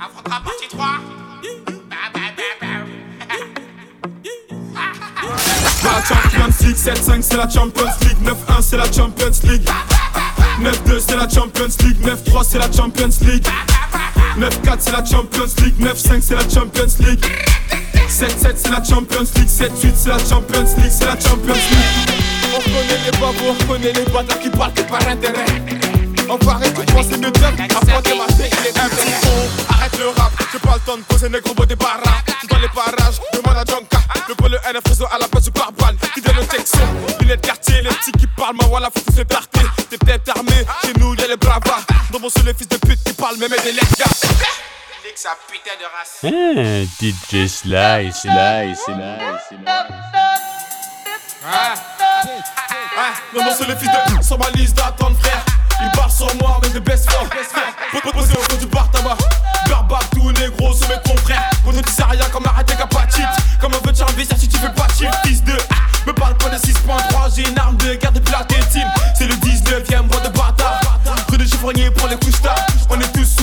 Affrontera partie 3. Bah, bah, bah. La Champions League 7-5 c'est la Champions League. 9-1 c'est la Champions League. 9-2 c'est la Champions League. 9-3 c'est la Champions League. 9-4 c'est la Champions League. 9-5 c'est la Champions League. 7-7 c'est la Champions League. 7-8 c'est la Champions League. C'est la Champions League. On connaît les babos, on connaît les bâtards qui parlent que par intérêt Enfoiré, tu penses c'est de job Après tes marchés, il est un Arrête le rap, j'ai pas le temps de poser négro beau des barras Tu dans les parages, demande à Jonka. Le pôle NF réseau à la place du pare-balles Qui donne le texto, lunettes quartier Les petits qui parlent, ma voilà, faut tous les tarter T'es peut-être armé, chez nous y'a les bravas. Dans mon sous les fils de pute qui parlent, même des Nique sa putain de race. Ah, DJ Sly, Sly, Sly, Sly. Non, non, c'est les fils de sur ma liste d'attente, frère. Ils barrent sur moi, même des best friends. Poser au fond du bar tabac. Barbac, tous les gros, c'est mes confrères. Pour nous, tu sais rien comme arrêter qu'à cheat. Comme un veut de investir si tu fais pas. Fils de me parle pas de 6.3. J'ai une arme de guerre depuis la tétine. C'est le 19ème bois de bâtard. Rue de chiffronnier pour les couches. On est tous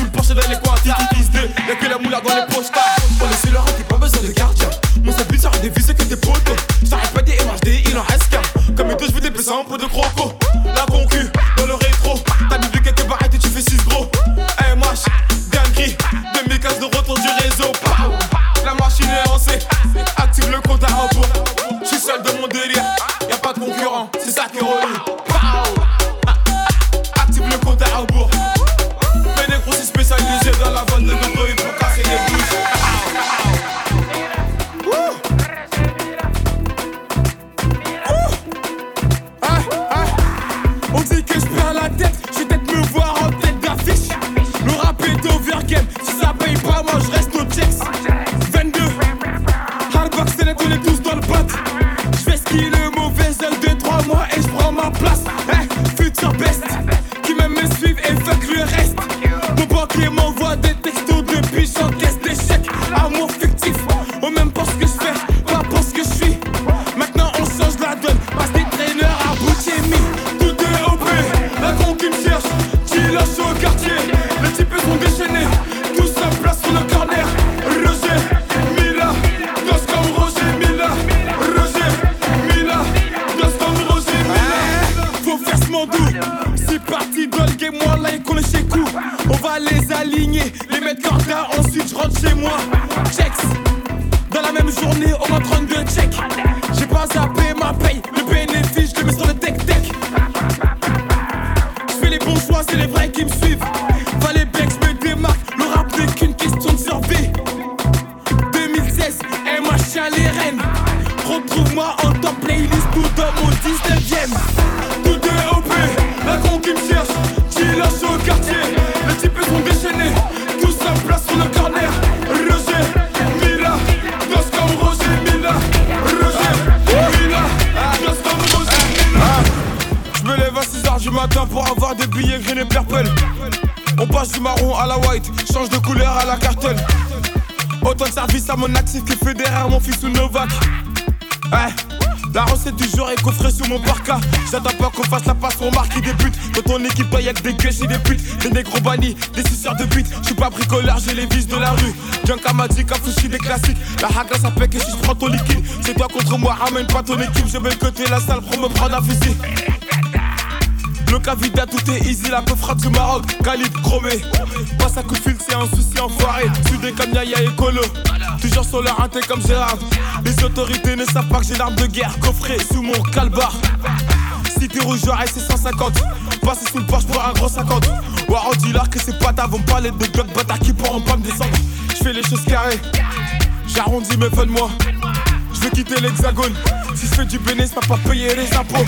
et. On passe du marron à la white, change de couleur à la cartelle. Autant de service à mon actif que fédéraire, mon fils ou Novak. Ouais. La recette du jour est coffrée sous mon parka. J'attends pas qu'on fasse la passe pour marquer des buts. Dans ton équipe, y'a que des gueuches et des putes. Des négros bannis, des suceurs de buts. J'suis pas bricoleur, j'ai les vis de la rue. Junka m'a dit des classiques. La hagra ça fait que si je prends ton liquide. C'est toi contre moi, ramène pas ton équipe. Je vais côté la salle pour me prendre un fusil. Le Cavida, tout est easy, la peu frappe du Maroc, calibre chromé. Passe à coup de fil, c'est un souci enfoiré. Sudé comme Yaya et Colo. Toujours sur leur inté comme Gérard. Les autorités ne savent pas que j'ai l'arme de guerre coffrée sous mon calbar. Cité rouge, j'aurais c'est 150. Passer sous le porche pour un gros 50. Ouais, on dit là que c'est pas vont me parler de blocs bâtards qui pourront pas me descendre. J'fais les choses carrées. J'arrondis mes fins de mois. Je veux quitter l'hexagone. Si je fais du bénéfice, pas pas payer les impôts.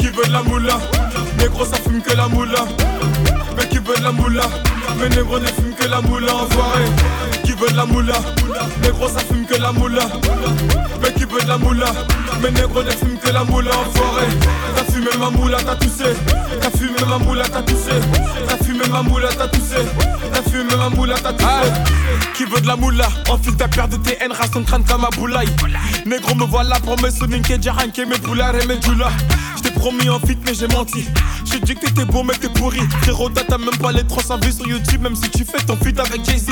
Qui veulent la moula? Négro, ça fume que la moula. Mais qui veulent la moula? Mais négro ne fume que la moula, enfoiré. Qui veulent la moula? Négro, ça fume que la moula. Mais qui veulent la moula? Mais négro ne fume que la moula, enfoiré. T'as fumé ma moula, t'as toussé. T'as fumé ma moula, t'as toussé. T'as fumé ma moula, t'as toussé. T'as fumé ma moula, t'as toussé. Qui veut de la moula? Enfile ta paire de TN, rase ton crâne comme un boulaye. Négro, me voilà pour mes soninke, jaranke, mes poulards et mes djoulas. Promis en fit, mais j'ai menti. J'ai dit que t'étais beau, mais t'es pourri. Frérot, t'as même pas les 300 vues sur YouTube, même si tu fais ton feat avec Jay-Z.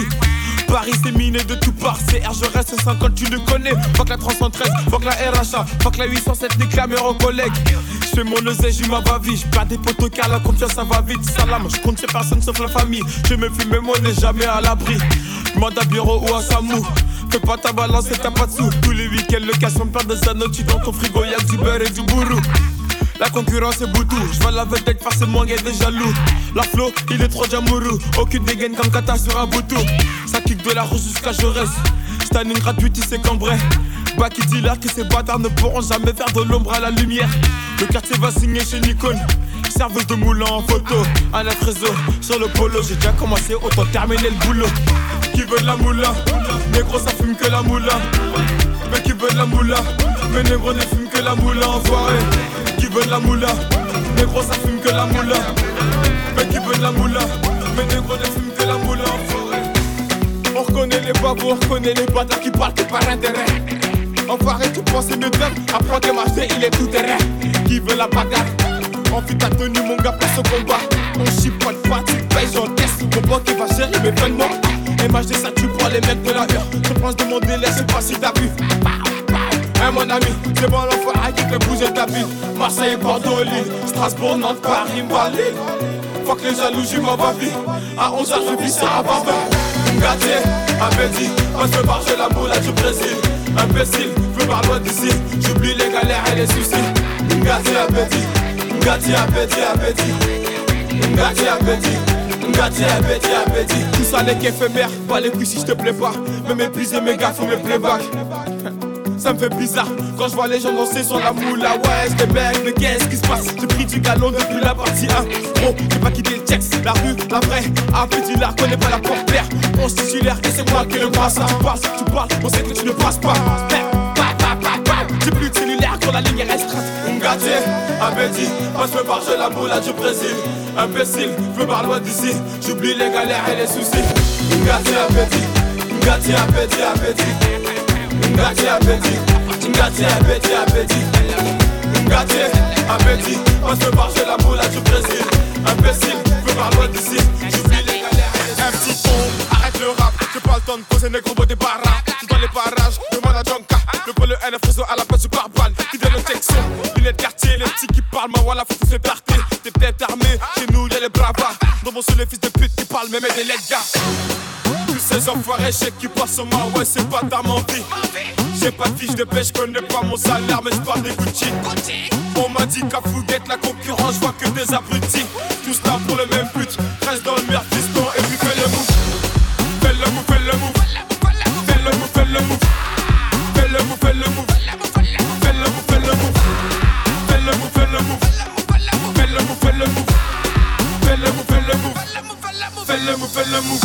Paris, c'est miné de tout part. C'est R, je reste 50, tu le connais. Fuck la 313, fuck la RHA, fuck la 807, nique la meilleure collègue. Je fais mon oseille, j'y ma va vie. Des potos car la confiance, ça va vite. Salam, je compte sur personne sauf la famille. Je me fume, mais moi, n'est jamais à l'abri. Demande à bureau ou à Samou. Fais pas ta balance et t'as pas de sous. Tous les week-ends, le casse, on perd des anneaux. Tu dans ton frigo, y'a du beurre et du bourreau. La concurrence est boutou, je vois la vedette forcément y a des jaloux. La flow, il est trop jamourou. Aucune dégaine comme Kata sur un boutou. Ça kick de la rose jusqu'à Jaurès. Standing gratuit, tu sais qu'en vrai. Backy dealer que ces bâtards ne pourront jamais faire de l'ombre à la lumière. Le quartier va signer chez Nikon. Serveuse de moulin en photo, à la réseau, sur le polo. J'ai déjà commencé, autant terminer le boulot. Qui veut de la moula? Négro, ça fume que la moula. Mais qui veut de la moula? Mais négro ne fume que la moula. Qui veut de la moula? Négro, ça fume que la moula. Mais qui veut de la moula? Mais négro ne fume que la moula, enfoiré. On reconnaît les babous, on reconnaît les bâtards qui parlent que par intérêt. Enfoiré, tu penses mieux faire Apprends tes marcher, il est tout terrain. Qui veut la bagarre? Envie ta tenue, mon gars, pour ce combat. On chipote pas, tu payes, j'encaisse. Mon banque va gérer mes peines morts. MHD, ça tue pour les mecs de la hure. Je pense de mon délai, sais pas si t'as vu. Mon ami, c'est bon l'enfoiré qui fait bouger ta ville. Marseille, Bordeaux, Lille, Strasbourg, Nantes, Paris, Malais. Fuck les jaloux, j'y m'en va vie. À 11h, je vis ça à Barbin. Gâté, appétit, passe le bar, j'ai la moula du Brésil. Imbécile, je veux loin d'ici. J'oublie les galères et les soucis. Gâté, appétit, gâté, appétit, appétit. Gâté, appétit. Gâté, appétit, appétit. Tout ça n'est qu'éphémère, pas les couilles si je te plais pas. Me mépriser mes gars, faut mes playbacks. Ça me fait bizarre quand je vois les gens danser sur la moula. Ouais, je mecs, mais qu'est-ce qui se passe? J'ai pris du galon depuis la partie 1. Gros, j'ai pas quitté le texte, la rue, la vraie. Appétit, la connais pas la porte claire. On titulaire et c'est moi qui le brasse. Tu parles, tu parles, on sait que tu ne passes pas. J'ai plus de cellulaire quand la ligne est restreinte. Gâté, appétit, passe le bar, j'ai la moula du Brésil. Imbécile, je veux par loin d'ici. J'oublie les galères et les soucis. Gâté, appétit, gâté, appétit, appétit. Gâté, appétit, gâté, appétit, appétit. Gâté, appétit, passe bar, j'ai la moula du Brésil. Imbécile, veux par loin d'ici. J'oublie les galères. Un petit con, arrête le rap. J'ai pas le temps de poser négro beau des barras. Tu dans les à Jonka. Le pôle NF réseau à la place du pare-balles. Qui donne texte, lunettes quartier, les petits qui parlent. Ma voilà, faut tous les tarter. T'es peut-être armé, chez nous y'a les bravas. Dans mon les fils de pute qui parlent, même des les gars. Tous ces enfoirés, chèques qui passent en main, ouais, c'est pas ta vie. J'ai pas de fiche de pêche, connais pas mon salaire, mais j'parle des Gucci. On m'a dit qu'à Fouguette, la concurrence, je vois que des abrutis. Tous là pour le même but, reste dans le meilleur fiston et puis fais le move. Fais le move, fais le move. Fais le move, fais le move. Le move, fais le move. Fais le move, fais le move.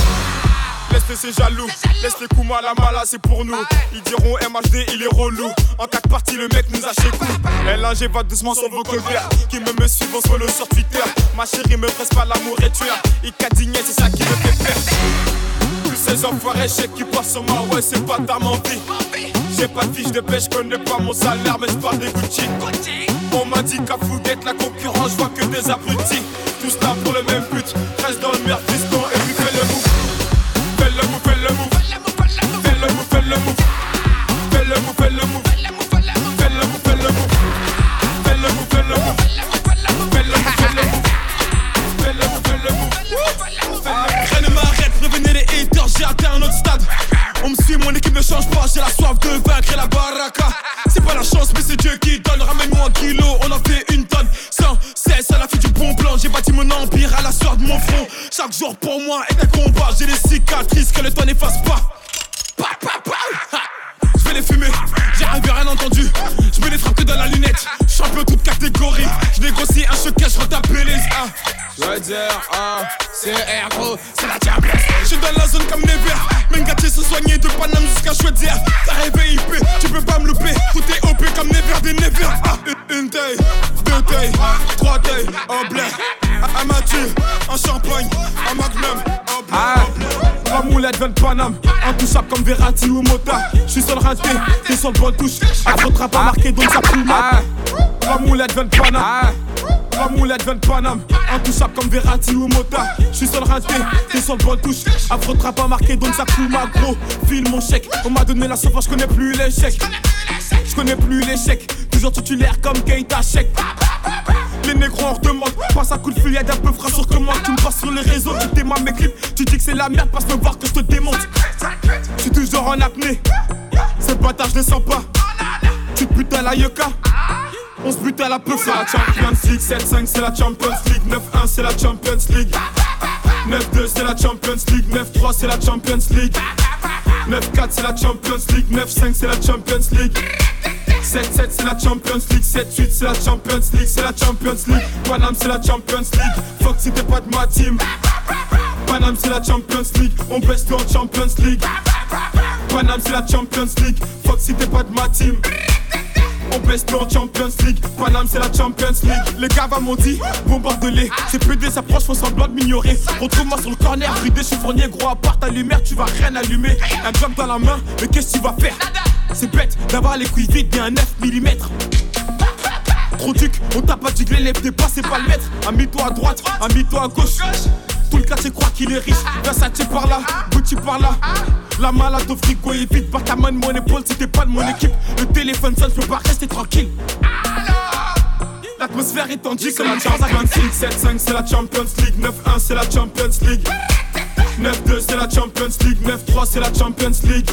Laisse ces jaloux, laisse les coups mal à c'est pour nous. Ils diront MHD, il est relou. En quatre parties, le mec nous a chez coup. LNG va doucement sur vos colverts. Qui me me suivent, on se follow sur Twitter. Ma chérie me presse pas l'amour et tueur. Il cadigné, c'est ça qui me fait peur. Ces enfoirés, chèques qui passent sur moi, ouais, c'est pas ta vie. J'ai pas de fiche de pêche, connais pas mon salaire, mais j'parle des Gucci. On m'a dit qu'à Fouguette, la concurrence, je vois que des abrutis. Tous là pour le même but, reste dans le meilleur On me suit, mon équipe ne change pas, j'ai la soif de vaincre et la baraka. C'est pas la chance, mais c'est Dieu qui donne. Ramène-moi un kilo, on en fait une tonne. Sans cesse à la fin du bon plan, j'ai bâti mon empire à la sueur de mon front. Chaque jour pour moi est un combat, j'ai des cicatrices que le temps n'efface pas. Je vais les fumer, j'ai rêvé rien entendu. Je me les frappe dans la lunette. Champion toute catégorie. Je négocie un choc, je retape les ah. Je veux dire, ah, c'est R, gros, c'est la diablesse. Je suis dans la zone comme Never. Même sont soignés de Paname jusqu'à Chouette-Dire. T'as rêvé IP, tu peux pas me louper. Tout est OP comme Never des Never. Ah, une, une taille, deux tailles, trois tailles, en blé. Un mature, en champagne, en magnum, en blé. Ah. La moulette vient de Paname, intouchable comme Verratti ou Mota. J'suis sur le raté, t'es sur le bon touche. Afro pas marqué donc ça fout mal. La moulette vient de Paname. Ma moulette vient de Intouchable comme Verratti ou Mota. J'suis sur le raté, t'es sur le bon touche. Afro trap pas marqué, donc ça coule ma gros. File mon chèque. On m'a donné la chauffeur, j'connais plus l'échec. J'connais plus l'échec. Toujours titulaire comme Keita Chèque. Les négros de redemande, passe à coup de fil, y'a d'un peu frassure que moi. Tu me passes sur les réseaux, tu t'aimes mes clips. Tu dis que c'est la merde, passe me voir que je te démonte. J'suis toujours en apnée. Cette bâtard, je sens pas. Tu te butes à la yucca. On se buts à la peu, c'est la Champions League 7-5 c'est la Champions League 9-1 c'est la Champions League 9-2 c'est la Champions League 9-3 c'est la Champions League 9-4 c'est la Champions League 9-5 c'est la Champions League 7-7 c'est la Champions League 7-8 c'est la Champions League C'est la Champions League Panam c'est la Champions League Fuck si t'es pas de ma team Panam c'est la Champions League On baisse tout en Champions League Panam c'est la Champions League Fuck si t'es pas de ma team on baisse tout en Champions League. Paname, c'est la Champions League. Les gars m'ont dit, bombarde-les. C'est PD s'approche, font semblant de m'ignorer. Retrouve-moi sur le corner, bridé, chiffonnier, gros, à part ta lumière, tu vas rien allumer. Un job dans la main, mais qu'est-ce que tu vas faire? C'est bête d'avoir les couilles vides et un 9 mm. Trop duc, on t'a pas dit que l'élève dépasse, c'est pas le maître. Ami-toi à droite, ami-toi à gauche. Tout le quartier croit qu'il est riche. Versace par là, Gucci par là. La malade au frigo est vite par ta main de mon épaule si t'es pas de mon équipe. Le téléphone sonne, je peux pas rester tranquille. L'atmosphère est tendue c'est la Champions League 7-5 c'est la Champions League 9-1 c'est la Champions League 9-2 c'est la Champions League 9-3 c'est la Champions League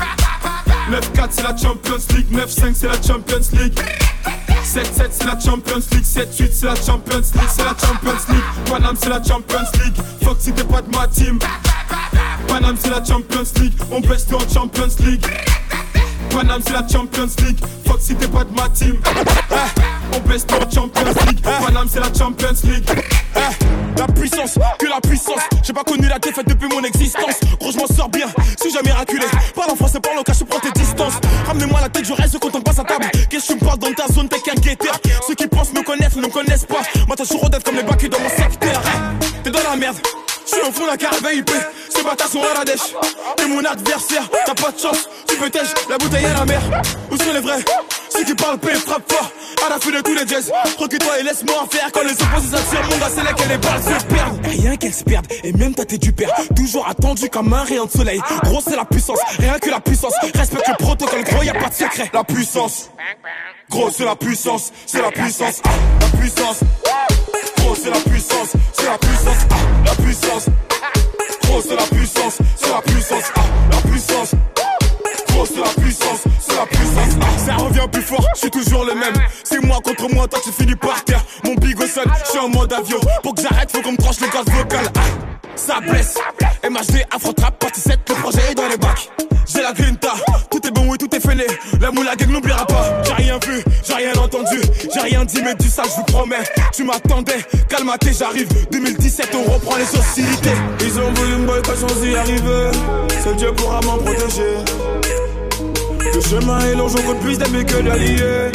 9-4 c'est la Champions League 9-5 c'est la Champions League 7-7 c'est la Champions League 7-8 c'est la Champions League C'est la Champions League Panam c'est la Champions League Fuck si t'es pas de ma team Panam c'est la Champions League. On tout en Champions League. Panam c'est la Champions League. Fuck si t'es pas de ma team. Eh, On tout en Champions League. Panam c'est la Champions League. Eh, La puissance, que la puissance. J'ai pas connu la défaite depuis mon existence. Gros je m'en sors bien, si jamais miraculé Parle en français, parle en cache, prends tes distances. Ramenez-moi la tête, je reste quand on passe à table. Qu'est-ce que tu me parles dans ta zone, t'es qu'un guetteur. Ceux qui pensent me connaissent, ne me connaissent pas. Moi t'as toujours comme les bacs dans mon secteur. Eh, T'es dans la merde. Je suis au fond la caravane IP, ces bâtards sont à la dèche. T'es mon adversaire, t'as pas de chance, tu peux la bouteille à la mer. Où sont les vrais? Ceux qui parlent paix, frappe fort, à la fin de tous les jazz Recule-toi et laisse-moi en faire. Quand les opposés s'attirent, mon gars c'est là que les balles se perdent Rien qu'elles se perdent, et même t'as t'es du père. Toujours attendu comme un rayon de soleil. Gros c'est la puissance, rien que la puissance. Respecte le protocole, gros y'a pas de secret. La puissance. Gros c'est la puissance, c'est la puissance, ah, la puissance toujours le même. C'est moi contre moi, toi tu finis par terre. Mon bigot sonne, je suis en mode avion. Pour que j'arrête, faut qu'on me tranche le gaz vocal. Ah, ça blesse. MHD, Afro Trap, partie 7, le projet est dans les bacs. J'ai la grinta, tout est bon, oui, tout est fêlé. La moula gang n'oubliera pas. J'ai rien vu, j'ai rien entendu, j'ai rien dit, mais du ça, je vous promets. Tu m'attendais, calmaté, j'arrive. 2017, on reprend les hostilités. Ils ont voulu me boycotter sans y arriver. Seul Dieu pourra m'en protéger. Le chemin est long, je compte plus d'amis que d'alliés.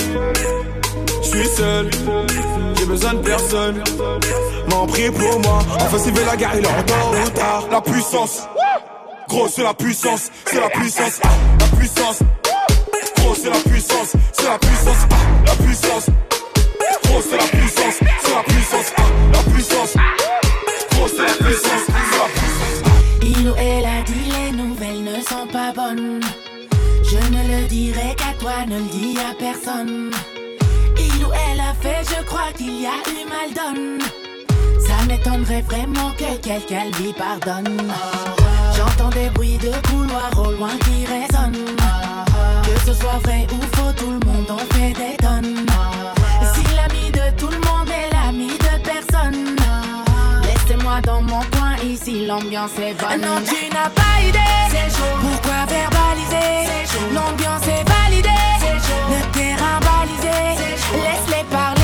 Je suis seul, j'ai besoin de personne. M'en prie pour moi, enfin s'il veut la guerre, il est en tard ou tard. La puissance. Gros, c'est la puissance, c'est la puissance, ah, la puissance. Gros, c'est la puissance, c'est la puissance, ah, la puissance. Gros, c'est la puissance, c'est la puissance, ah, la puissance. Gros, c'est la puissance, c'est la puissance. Dirai qu'à toi, ne le dis à personne. Il ou elle a fait, je crois qu'il y a eu mal donne. Ça m'étonnerait vraiment que quelqu'un lui pardonne. J'entends des bruits de couloirs au loin qui résonnent. Que ce soit vrai ou faux, tout le monde en fait des tonnes. Si l'ami de tout le monde est l'ami de personne, laissez-moi dans mon ici l'ambiance est bonne. Non, tu n'as pas idée. Pourquoi verbaliser? L'ambiance est validée. Le terrain balisé. Laisse-les parler.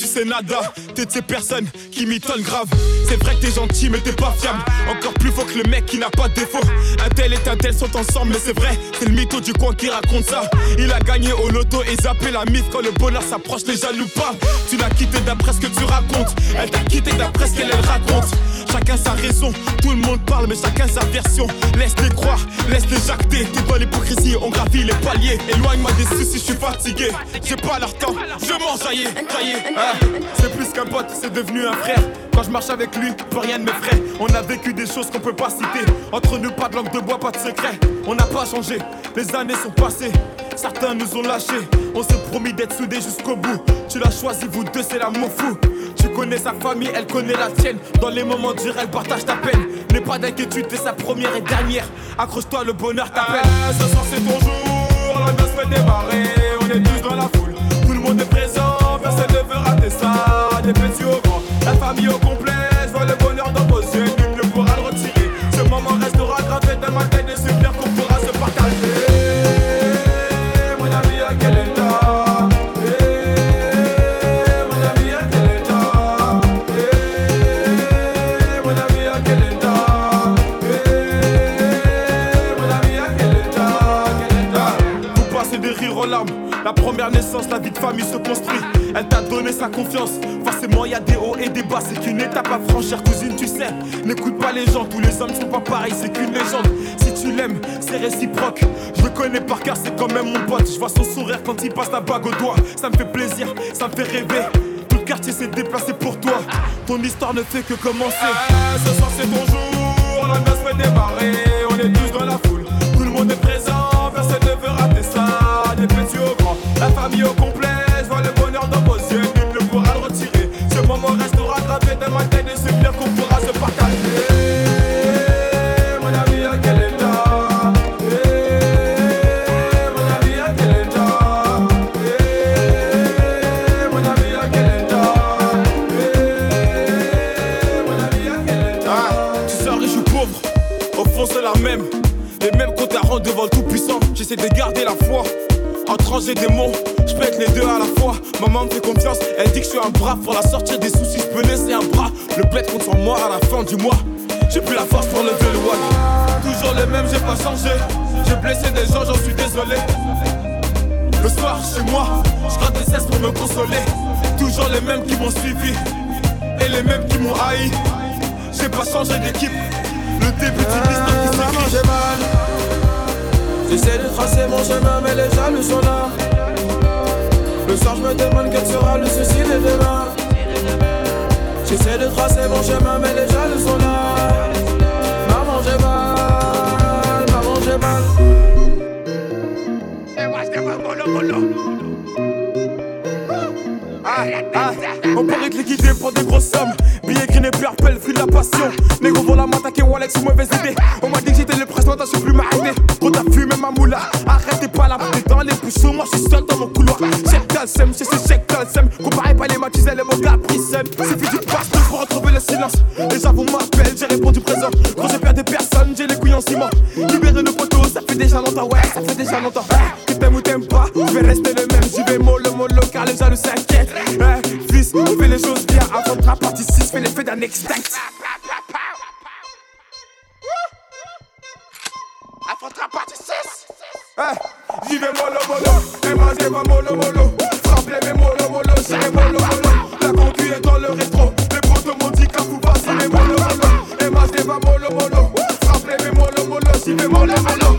Tu sais nada. T'es de ces personnes qui m'étonnent grave. C'est vrai que t'es gentil, mais t'es pas fiable. Encore plus faux que le mec qui n'a pas de défaut. Un tel et un tel sont ensemble, mais c'est vrai, c'est le mytho du coin qui raconte ça. Il a gagné au loto et zappé la mythe quand le bonheur s'approche, les jaloux pas. Tu l'as quitté d'après ce que tu racontes. Elle t'a quitté d'après ce qu'elle elle raconte. Chacun sa raison, tout le monde parle, mais chacun sa version. Laisse-les croire, laisse-les jacter. T'es dans l'hypocrisie, on gravit les paliers. Éloigne-moi des soucis, je suis fatigué. J'ai pas leur temps, je m'en jaillir. Ah, c'est plus qu'un pote, c'est devenu un frère. Quand je marche avec lui, plus rien ne m'effraie. On a vécu des choses qu'on peut pas citer. Entre nous, pas de langue de bois, pas de secret. On n'a pas changé, les années sont passées. Certains nous ont lâchés, on s'est promis d'être soudés jusqu'au bout. Tu l'as choisi, vous deux, c'est l'amour fou. Tu connais sa famille, elle connaît la tienne. Dans les moments durs, elle partage ta peine. N'aie pas d'inquiétude, t'es sa première et dernière. Accroche-toi, le bonheur t'appelle. Ah, ce soir c'est ton jour, la noce fait démarrer. On est tous dans la foule, tout le monde est présent. Personne ne veut rater ça. Des petits au grand, la famille au complet. Famille se construit. Elle t'a donné sa confiance. Forcément, y a des hauts et des bas. C'est qu'une étape à franchir, cousine, tu sais. N'écoute pas les gens, tous les hommes sont pas pareils. C'est qu'une légende. Si tu l'aimes, c'est réciproque. Je le connais par cœur, c'est quand même mon pote. Je vois son sourire quand il passe la bague au doigt. Ça me fait plaisir, ça me fait rêver. Tout le quartier s'est déplacé pour toi. Ton histoire ne fait que commencer. Ah, ce soir c'est ton jour, la noce fait démarrer. On est tous dans la foule, tout le monde est présent. Personne ne veut rater ça. Des petits au grand, la famille au complet. Des mots, je pète les deux à la fois. Maman me fait confiance, elle dit que je suis un bras. Pour la sortir des soucis, je peux laisser un bras. Le compte sur moi à la fin du mois. J'ai plus la force pour lever le wad. Toujours le même, j'ai pas changé. J'ai blessé des gens, j'en suis désolé. Le soir, chez moi, je gratte des cesses pour me consoler. Toujours les mêmes qui m'ont suivi et les mêmes qui m'ont haï. J'ai pas changé d'équipe. Le début d'une histoire qui s'écrit. J'essaie de tracer mon chemin, mais les jaloux sont là. Le soir, je me demande quel sera le souci de demain. J'essaie de tracer mon chemin, mais les jaloux sont là. Maman, j'ai mal. Maman, j'ai mal. Ah, on pourrait te liquider pour des grosses sommes. Billets green et purple, fruit de la passion. Négo pour la m'attaquer, Walex, mauvaise idée. On suis seul dans mon couloir. Check le sem, c'est ce check le sem. Comparez pas les matisés, les mots capricènes. Suffit du passe pour retrouver le silence. Les avons m'appellent, j'ai répondu présent. Quand j'ai perdu personne, j'ai les couilles en ciment. Libérer nos potos, ça fait déjà longtemps, ouais, ça fait déjà longtemps. Que t'aimes ou t'aimes pas, je vais rester le même. J'y vais mollo, mollo, car les jaloux s'inquiètent. Eh, fils, on fait les choses bien. Avant de partie 6, fais l'effet d'un extinct. Affrontera partie 6 c'est mollo mollo. Et moi c'est pas mollo mollo. Frappez les mollo mollo, c'est mollo. La conduite est dans le rétro. Les protos m'ont dit qu'à vous passer les mollo mollo. Et moi c'est pas mollo mollo. Frappez les mollo mollo, si les mollo mollo.